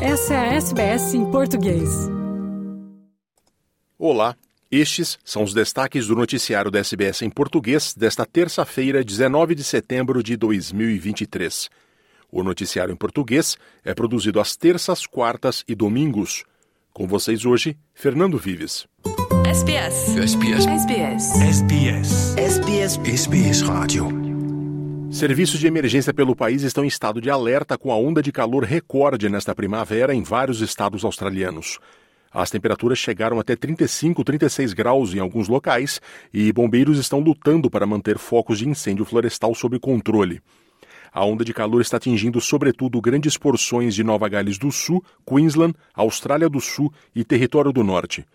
Essa é a SBS em português. Olá, estes são os destaques do noticiário da SBS em português desta terça-feira, 19 de setembro de 2023. O noticiário em português é produzido às terças, quartas e domingos. Com vocês hoje, Fernando Vives. SBS. SBS. SBS. SBS. SBS. SBS Rádio. Serviços de emergência pelo país estão em estado de alerta com a onda de calor recorde nesta primavera em vários estados australianos. As temperaturas chegaram até 35, 36 graus em alguns locais e bombeiros estão lutando para manter focos de incêndio florestal sob controle. A onda de calor está atingindo sobretudo grandes porções de Nova Gales do Sul, Queensland, Austrália do Sul e Território do Norte.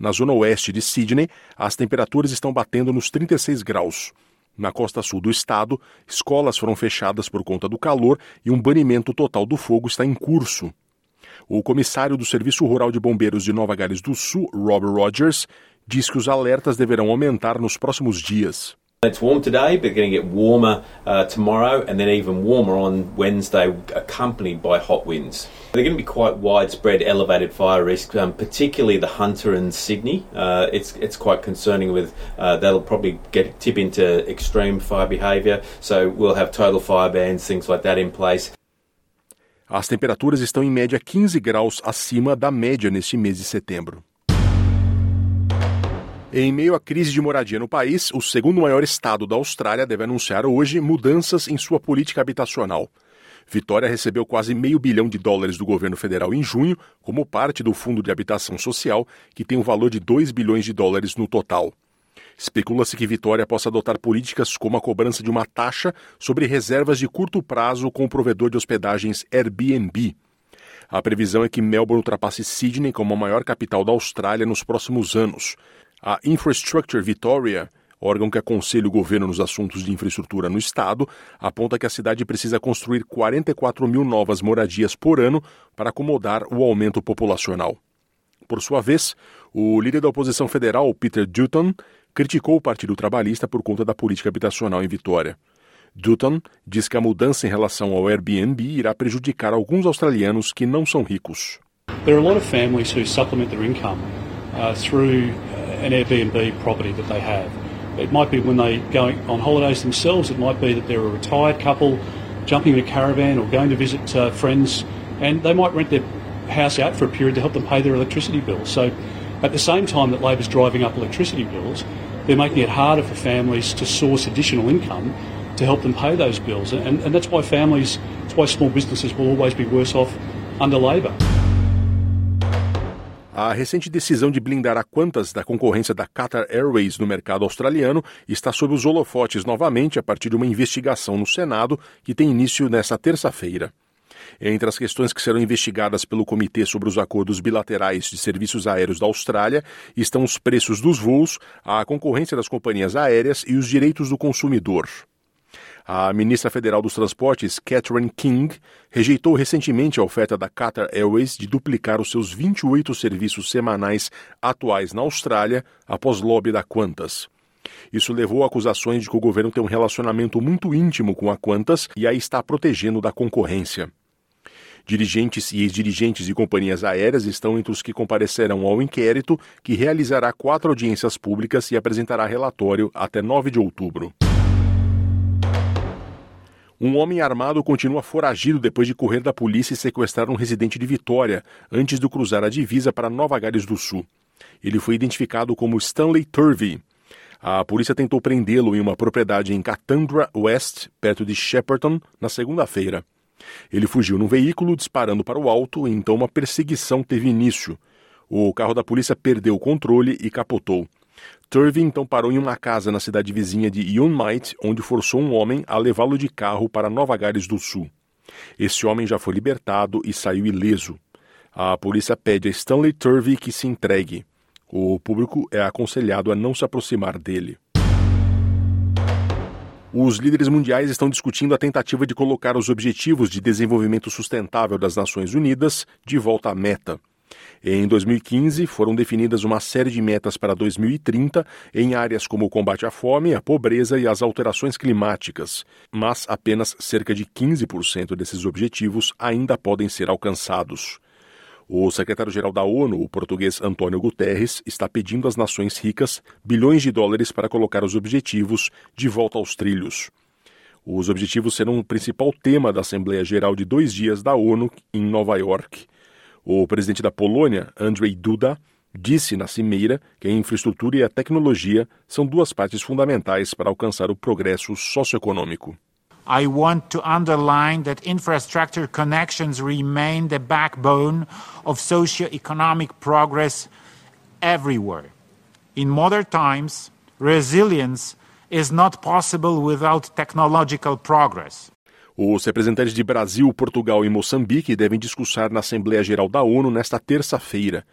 Na zona oeste de Sydney, as temperaturas estão batendo nos 36 graus. Na costa sul do estado, escolas foram fechadas por conta do calor e um banimento total do fogo está em curso. O comissário do Serviço Rural de Bombeiros de Nova Gales do Sul, Robert Rogers, diz que os alertas deverão aumentar nos próximos dias. It's warm today, but going to get warmer uh, tomorrow and then even warmer on Wednesday, accompanied by hot winds. They're going to be quite widespread elevated fire risk, um, particularly the Hunter and Sydney. Uh, it's it's quite concerning. With uh, that'll probably get tip into extreme fire behaviour. So we'll have total fire bans, things like that in place. As temperaturas estão em média 15 graus acima da média neste mês de setembro. Em meio à crise de moradia no país, o segundo maior estado da Austrália deve anunciar hoje mudanças em sua política habitacional. Vitória recebeu quase meio bilhão de dólares do governo federal em junho, como parte do Fundo de Habitação Social, que tem um valor de 2 bilhões de dólares no total. Especula-se que Vitória possa adotar políticas como a cobrança de uma taxa sobre reservas de curto prazo com o provedor de hospedagens Airbnb. A previsão é que Melbourne ultrapasse Sydney como a maior capital da Austrália nos próximos anos. A Infrastructure Victoria, órgão que aconselha o governo nos assuntos de infraestrutura no estado, aponta que a cidade precisa construir 44 mil novas moradias por ano para acomodar o aumento populacional. Por sua vez, o líder da oposição federal, Peter Dutton, criticou o Partido Trabalhista por conta da política habitacional em Vitória. Dutton diz que a mudança em relação ao Airbnb irá prejudicar alguns australianos que não são ricos. There are a lot of families who supplement their income uh, through an Airbnb property that they have. It might be when they go on holidays themselves. It might be that they're a retired couple jumping in a caravan or going to visit uh, friends, and they might rent their house out for a period to help them pay their electricity bills. So, at the same time that Labor's driving up electricity bills, they're making it harder for families to source additional income to help them pay those bills, and, and that's why families, that's why small businesses will always be worse off under Labor. A recente decisão de blindar a Qantas da concorrência da Qatar Airways no mercado australiano está sob os holofotes novamente a partir de uma investigação no Senado que tem início nesta terça-feira. Entre as questões que serão investigadas pelo Comitê sobre os Acordos Bilaterais de Serviços Aéreos da Austrália estão os preços dos voos, a concorrência das companhias aéreas e os direitos do consumidor. A ministra federal dos Transportes, Catherine King, rejeitou recentemente a oferta da Qatar Airways de duplicar os seus 28 serviços semanais atuais na Austrália após lobby da Qantas. Isso levou a acusações de que o governo tem um relacionamento muito íntimo com a Qantas e a está protegendo da concorrência. Dirigentes e ex-dirigentes de companhias aéreas estão entre os que comparecerão ao inquérito, que realizará quatro audiências públicas e apresentará relatório até 9 de outubro. Um homem armado continua foragido depois de correr da polícia e sequestrar um residente de Vitória, antes de cruzar a divisa para Nova Gales do Sul. Ele foi identificado como Stanley Turvey. A polícia tentou prendê-lo em uma propriedade em Catandra West, perto de Shepparton, na segunda-feira. Ele fugiu num veículo disparando para o alto e então uma perseguição teve início. O carro da polícia perdeu o controle e capotou. Turvey então parou em uma casa na cidade vizinha de Yunmite, onde forçou um homem a levá-lo de carro para Nova Gales do Sul. Esse homem já foi libertado e saiu ileso. A polícia pede a Stanley Turvey que se entregue. O público é aconselhado a não se aproximar dele. Os líderes mundiais estão discutindo a tentativa de colocar os Objetivos de Desenvolvimento Sustentável das Nações Unidas de volta à meta. Em 2015, foram definidas uma série de metas para 2030 em áreas como o combate à fome, a pobreza e as alterações climáticas, mas apenas cerca de 15% desses objetivos ainda podem ser alcançados. O secretário-geral da ONU, o português Antônio Guterres, está pedindo às nações ricas bilhões de dólares para colocar os objetivos de volta aos trilhos. Os objetivos serão o principal tema da Assembleia Geral de dois dias da ONU em Nova York. O presidente da Polônia, Andrzej Duda, disse na cimeira que a infraestrutura e a tecnologia são duas partes fundamentais para alcançar o progresso socioeconômico. I want to underline that infrastructure connections remain the backbone of socio-economic progress everywhere. In modern times, resilience is not possible without technological progress. Os representantes de Brasil, Portugal e Moçambique devem discursar na Assembleia Geral da ONU nesta terça-feira.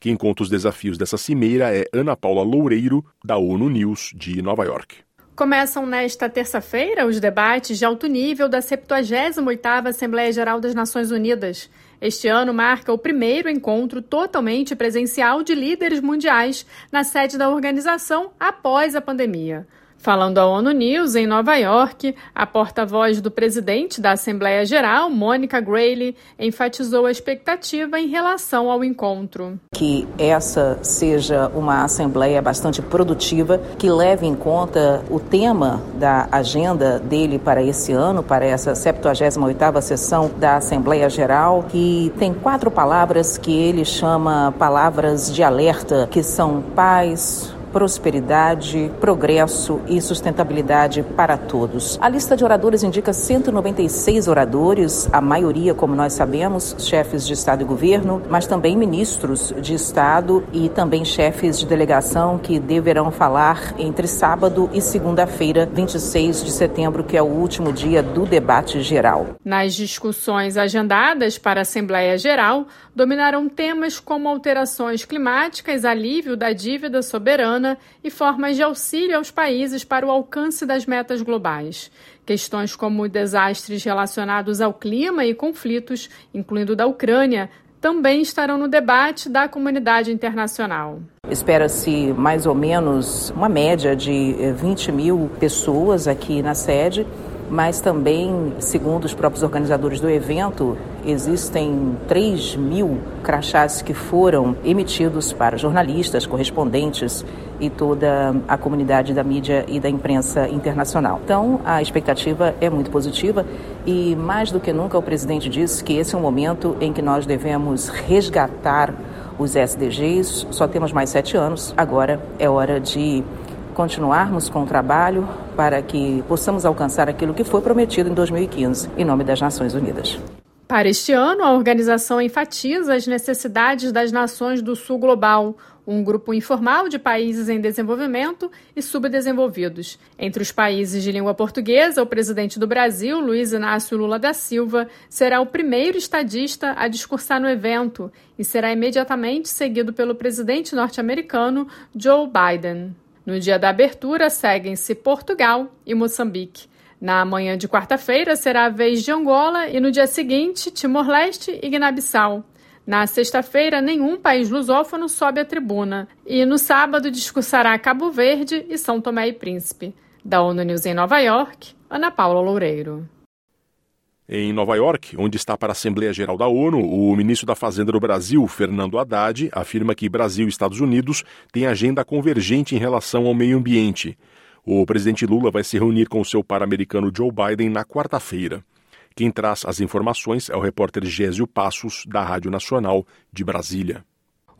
Quem conta os desafios dessa cimeira é Ana Paula Loureiro, da ONU News de Nova York. Começam nesta terça-feira os debates de alto nível da 78ª Assembleia Geral das Nações Unidas. Este ano marca o primeiro encontro totalmente presencial de líderes mundiais na sede da organização após a pandemia. Falando à ONU News em Nova York, a porta-voz do presidente da Assembleia Geral, Mônica Grayley, enfatizou a expectativa em relação ao encontro. Que essa seja uma assembleia bastante produtiva, que leve em conta o tema da agenda dele para esse ano, para essa 78ª sessão da Assembleia Geral, que tem quatro palavras que ele chama palavras de alerta, que são paz, prosperidade, progresso e sustentabilidade para todos. A lista de oradores indica 196 oradores, a maioria, como nós sabemos, chefes de Estado e governo, mas também ministros de Estado e também chefes de delegação que deverão falar entre sábado e segunda-feira, 26 de setembro, que é o último dia do debate geral. Nas discussões agendadas para a Assembleia Geral, dominaram temas como alterações climáticas, alívio da dívida soberana e formas de auxílio aos países para o alcance das metas globais. Questões como desastres relacionados ao clima e conflitos, incluindo da Ucrânia, também estarão no debate da comunidade internacional. Espera-se mais ou menos uma média de 20 mil pessoas aqui na sede mas também, segundo os próprios organizadores do evento, existem 3 mil crachás que foram emitidos para jornalistas, correspondentes e toda a comunidade da mídia e da imprensa internacional. Então, a expectativa é muito positiva e, mais do que nunca, o presidente disse que esse é um momento em que nós devemos resgatar os SDGs. Só temos mais sete anos, agora é hora de continuarmos com o trabalho para que possamos alcançar aquilo que foi prometido em 2015, em nome das Nações Unidas. Para este ano, a organização enfatiza as necessidades das nações do Sul Global, um grupo informal de países em desenvolvimento e subdesenvolvidos. Entre os países de língua portuguesa, o presidente do Brasil, Luiz Inácio Lula da Silva, será o primeiro estadista a discursar no evento e será imediatamente seguido pelo presidente norte-americano Joe Biden. No dia da abertura, seguem-se Portugal e Moçambique. Na manhã de quarta-feira será a vez de Angola e no dia seguinte, Timor-Leste e Guiné-Bissau. Na sexta-feira, nenhum país lusófono sobe à tribuna. E no sábado discursará Cabo Verde e São Tomé e Príncipe. Da ONU News em Nova York, Ana Paula Loureiro. Em Nova York, onde está para a Assembleia Geral da ONU, o ministro da Fazenda do Brasil, Fernando Haddad, afirma que Brasil e Estados Unidos têm agenda convergente em relação ao meio ambiente. O presidente Lula vai se reunir com o seu par americano Joe Biden na quarta-feira. Quem traz as informações é o repórter Gésio Passos, da Rádio Nacional de Brasília.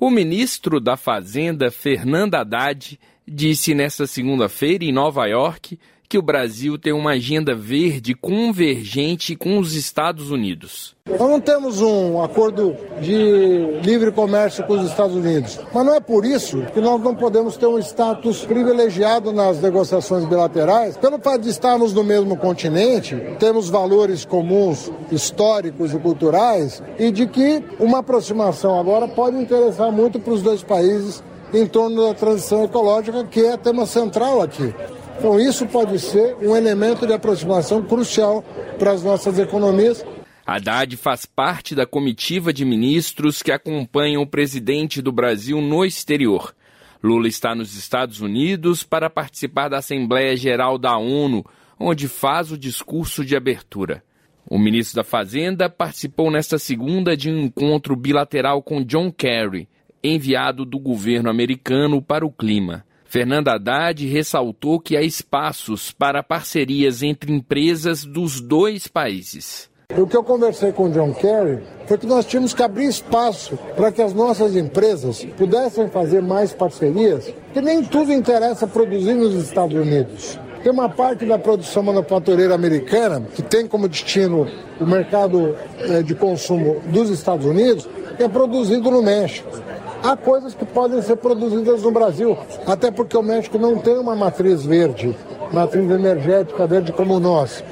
O ministro da Fazenda, Fernando Haddad, disse nesta segunda-feira em Nova York que o Brasil tem uma agenda verde convergente com os Estados Unidos. Nós não temos um acordo de livre comércio com os Estados Unidos, mas não é por isso que nós não podemos ter um status privilegiado nas negociações bilaterais, pelo fato de estarmos no mesmo continente, temos valores comuns históricos e culturais e de que uma aproximação agora pode interessar muito para os dois países em torno da transição ecológica, que é tema central aqui. Então, isso pode ser um elemento de aproximação crucial para as nossas economias. Haddad faz parte da comitiva de ministros que acompanham o presidente do Brasil no exterior. Lula está nos Estados Unidos para participar da Assembleia Geral da ONU, onde faz o discurso de abertura. O ministro da Fazenda participou nesta segunda de um encontro bilateral com John Kerry, enviado do governo americano para o clima. Fernanda Haddad ressaltou que há espaços para parcerias entre empresas dos dois países. O que eu conversei com o John Kerry foi que nós tínhamos que abrir espaço para que as nossas empresas pudessem fazer mais parcerias, que nem tudo interessa produzir nos Estados Unidos. Tem uma parte da produção manufatureira americana que tem como destino o mercado eh, de consumo dos Estados Unidos, que é produzido no México. Há coisas que podem ser produzidas no Brasil, até porque o México não tem uma matriz verde, matriz energética verde como nós.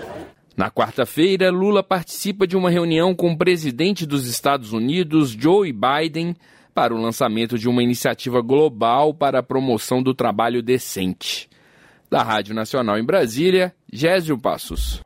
Na quarta-feira, Lula participa de uma reunião com o presidente dos Estados Unidos, Joe Biden, para o lançamento de uma iniciativa global para a promoção do trabalho decente. Da Rádio Nacional em Brasília, Gésio Passos.